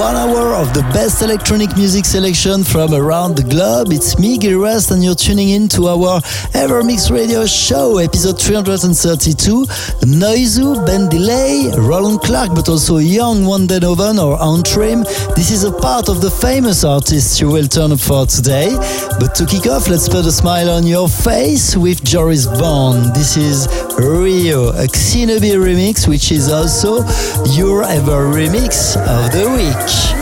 one hour of the best electronic music selection from around the globe. It's me, Gil Everest, and you're tuning in to our Evermix Radio Show, episode 332. Noizu, Ben Delay, Roland Clark, but also young Wandenoven or Antrim. This is a part of the famous artists you will turn up for today. But to kick off, let's put a smile on your face with Joris Bond. This is Rio, a Xenobi remix, which is also your ever remix of the week.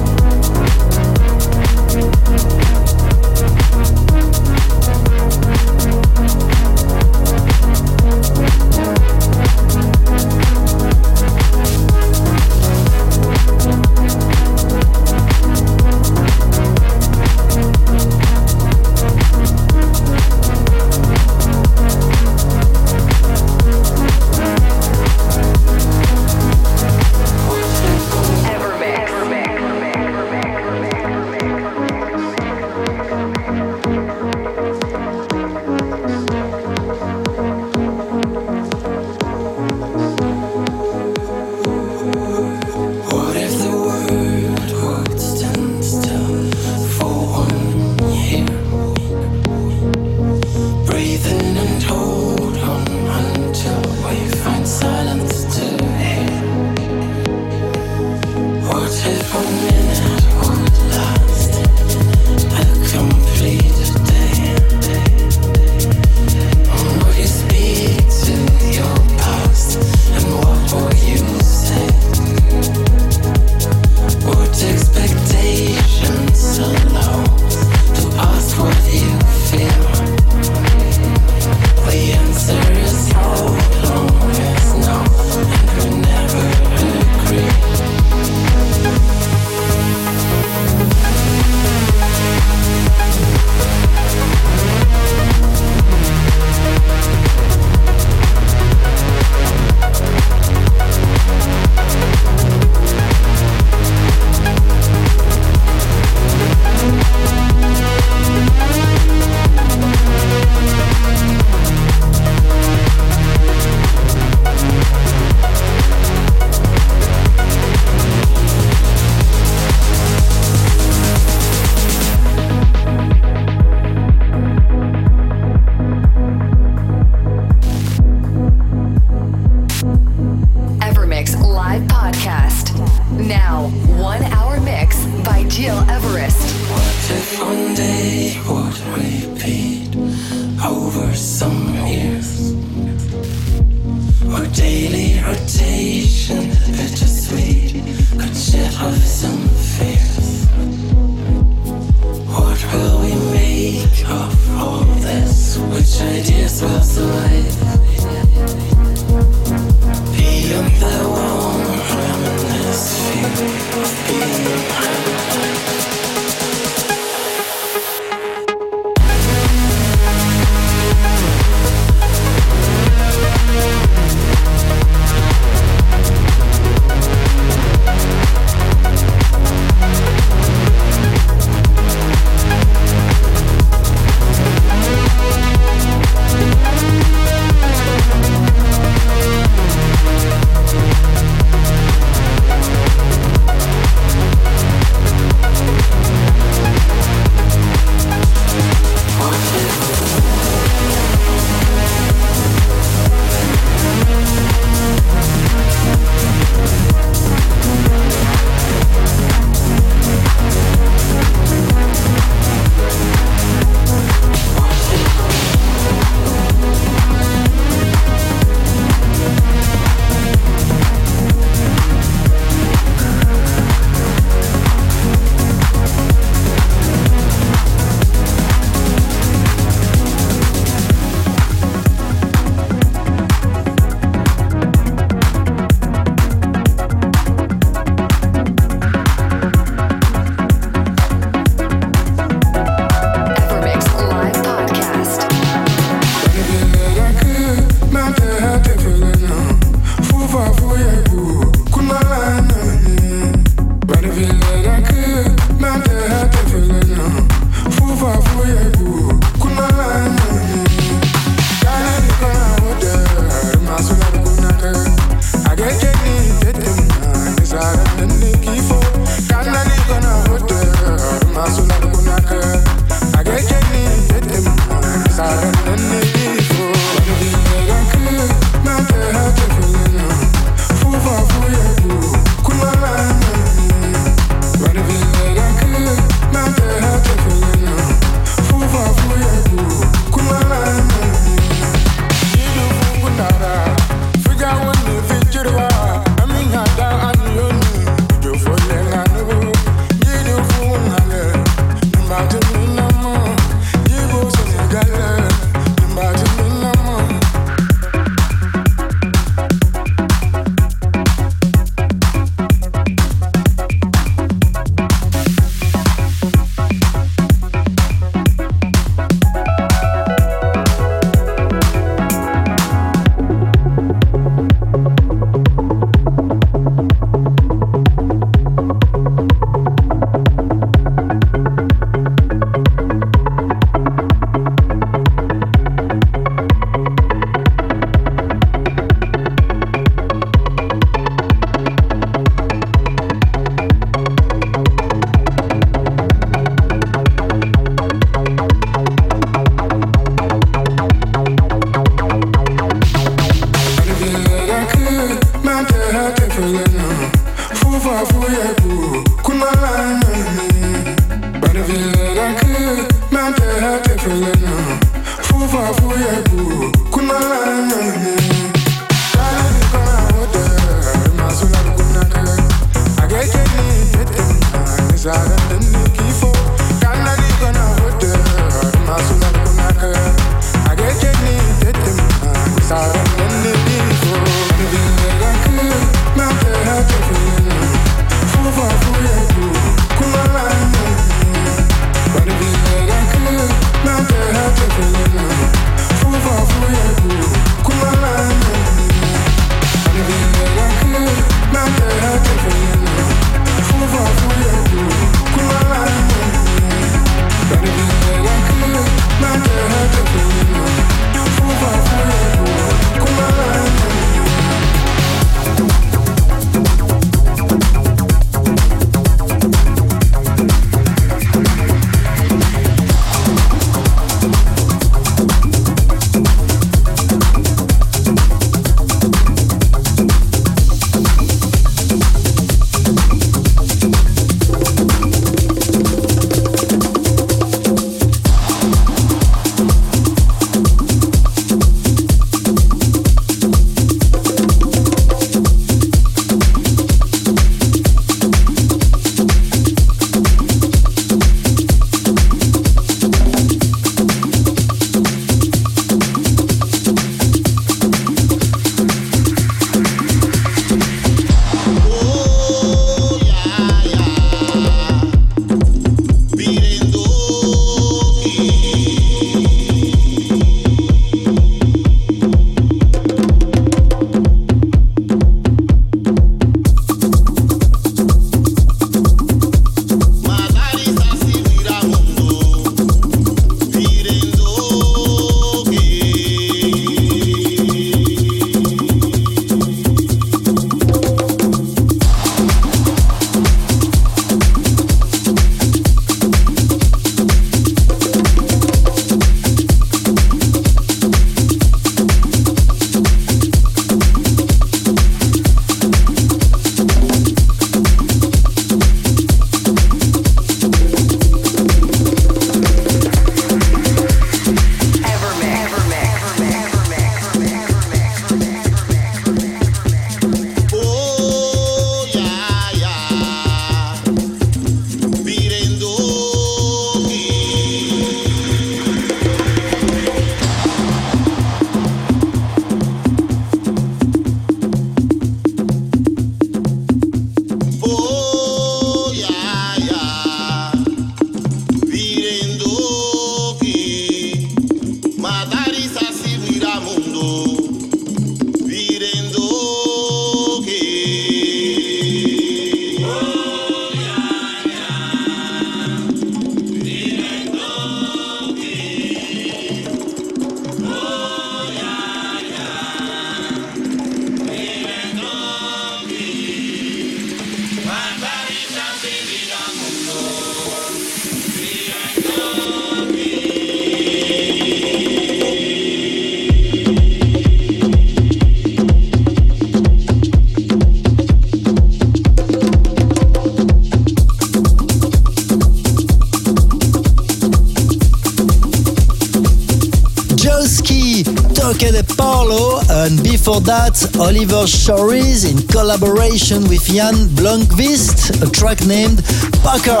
Lee, Toque de Paulo, and before that, Oliver Schories in collaboration with Jan Blomqvist, a track named Parker.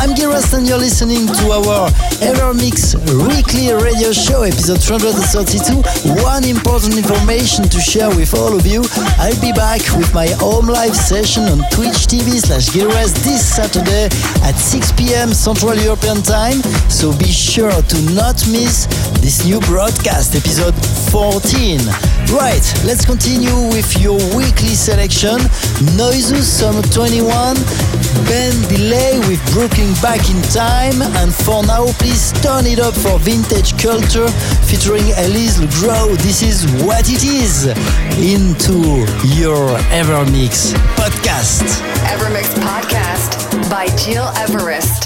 I'm Gil Everest and you're listening to our Evermix weekly radio show, episode 332. One important information to share with all of you. I'll be back with my home live session on Twitch TV slash Girast this Saturday at 6 p.m. Central European Time, so be sure to not miss this new broadcast, episode 14. Right, let's continue with your weekly selection. Noizu Summer 21, Ben Delay with Brooklyn Back in Time, and for now, please turn it up for Vintage Culture featuring Elise LeGrow. This is what it is into your Evermix podcast. Evermix podcast by Gil Everest.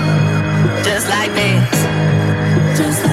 Just like this. Just like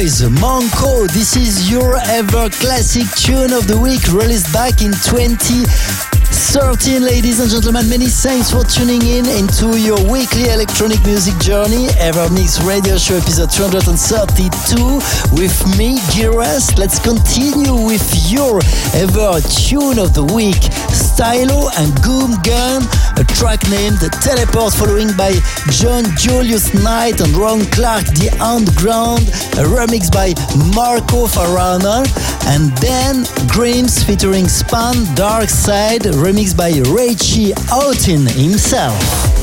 Boys, Monko. This is your ever classic tune of the week, released back in 20. 13, ladies and gentlemen, many thanks for tuning in into your weekly electronic music journey. Ever Evermix Radio Show episode 232 with me, Giras. Let's continue with your ever tune of the week, Stylo and Goom Gum, a track named The Teleport, following by John Julius Knight and Ron Clark, The Underground, a remix by Marco Faraone, and then Grims featuring Span Dark Side, remixed by Richie Hawtin himself.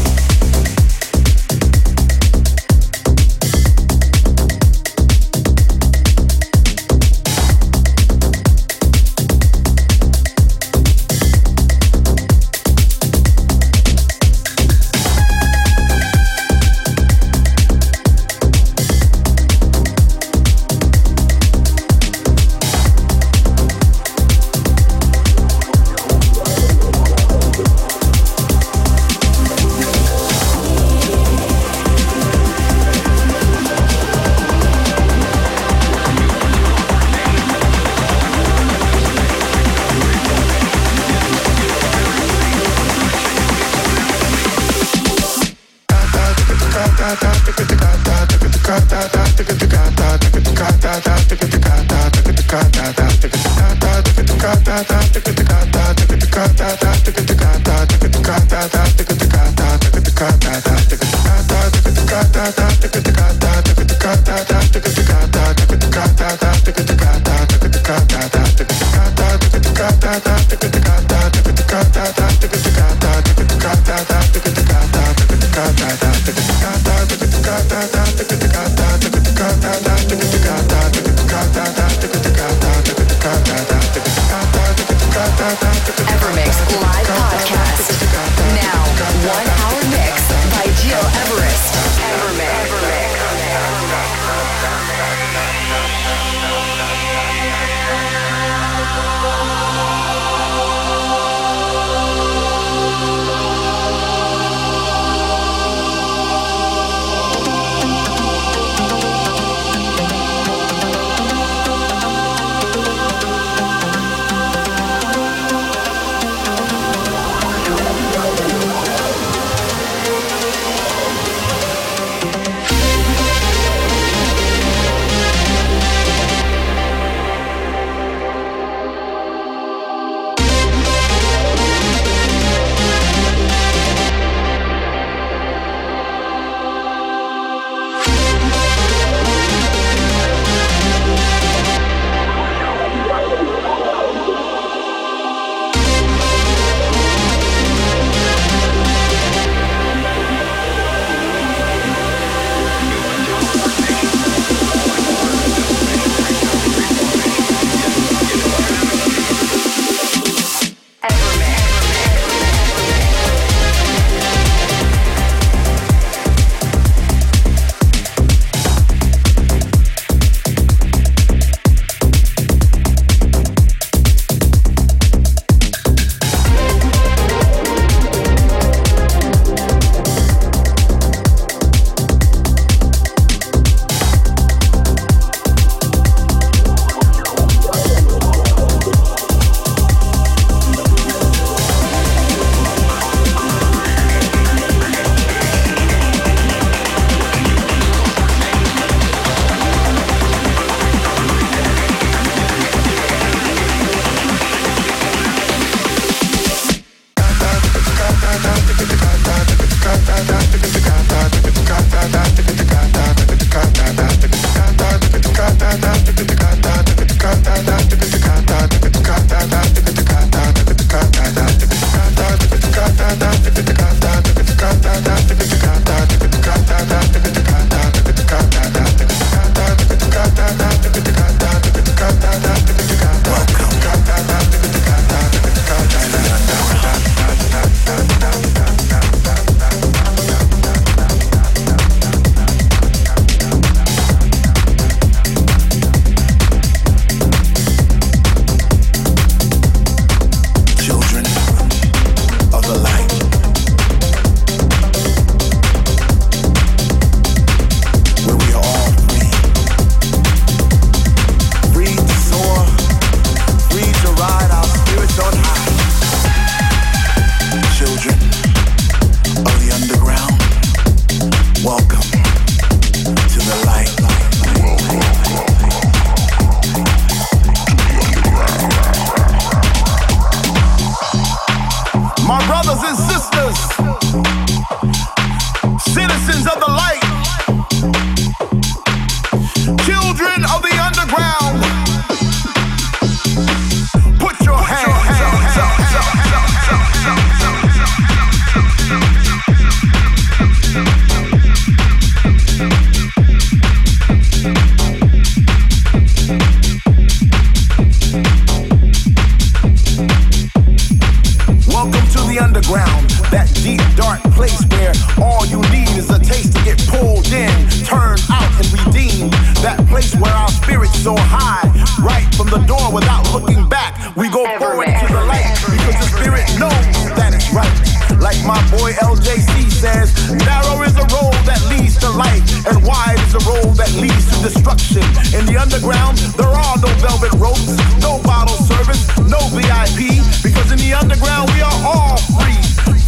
My boy LJC says, narrow is the road that leads to light, and wide is the road that leads to destruction. In the underground, there are no velvet ropes, no bottle service, no VIP, because in the underground we are all free.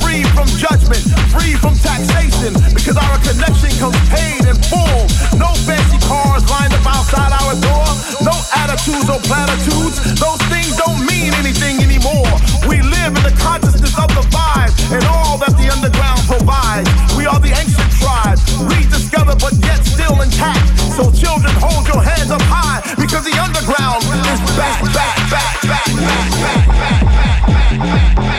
Free from judgment, free from taxation, because our connection comes paid in full. No fancy cars lined up outside our door, no attitudes or platitudes. Those things don't mean anything anymore. We live in the consciousness of the vibe and all that the underground provides. We are the ancient tribe, rediscovered but yet still intact. So children, hold your hands up high because the underground is back, back, back, back, back, back, back, back, back, back. James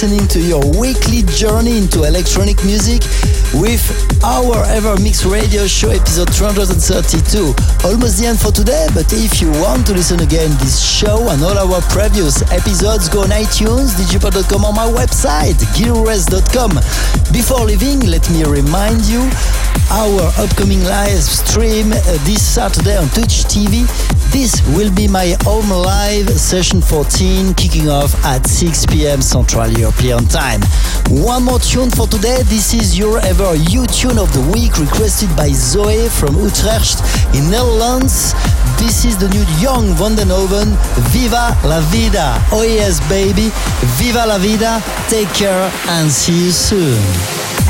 listening to your weekly journey into electronic music with our Ever Mix Radio Show episode 232. Almost the end for today, but if you want to listen again this show and all our previous episodes, go on iTunes, digipod.com or my website, gilres.com. Before leaving, let me remind you our upcoming live stream uh, this Saturday on Twitch TV. This will be my home live session 14 kicking off at 6 p.m. Central European Time. One more tune for today. This is your ever U tune of the week requested by Zoe from Utrecht in Netherlands. This is the new Young Vandenhoven, Viva la Vida. Oh yes, baby. Viva la Vida. Take care and see you soon.